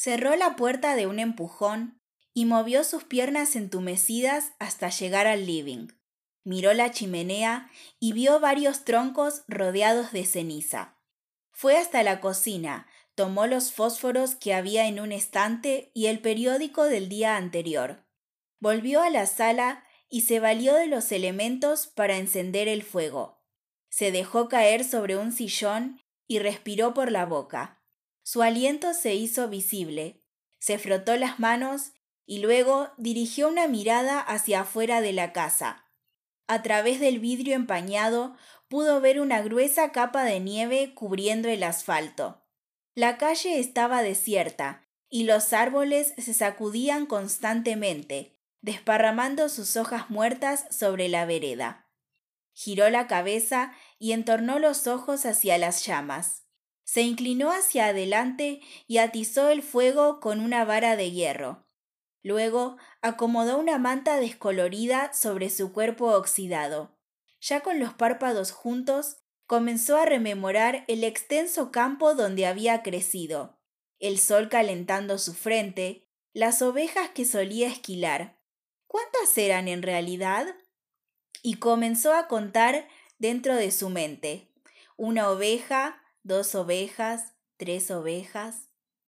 Cerró la puerta de un empujón y movió sus piernas entumecidas hasta llegar al living. Miró la chimenea y vio varios troncos rodeados de ceniza. Fue hasta la cocina, tomó los fósforos que había en un estante y el periódico del día anterior. Volvió a la sala y se valió de los elementos para encender el fuego. Se dejó caer sobre un sillón y respiró por la boca. Su aliento se hizo visible. Se frotó las manos y luego dirigió una mirada hacia afuera de la casa. A través del vidrio empañado pudo ver una gruesa capa de nieve cubriendo el asfalto. La calle estaba desierta y los árboles se sacudían constantemente, desparramando sus hojas muertas sobre la vereda. Giró la cabeza y entornó los ojos hacia las llamas. Se inclinó hacia adelante y atizó el fuego con una vara de hierro. Luego acomodó una manta descolorida sobre su cuerpo oxidado. Ya con los párpados juntos, comenzó a rememorar el extenso campo donde había crecido, el sol calentando su frente, las ovejas que solía esquilar. ¿Cuántas eran en realidad? Y comenzó a contar dentro de su mente. Una oveja, dos ovejas, tres ovejas.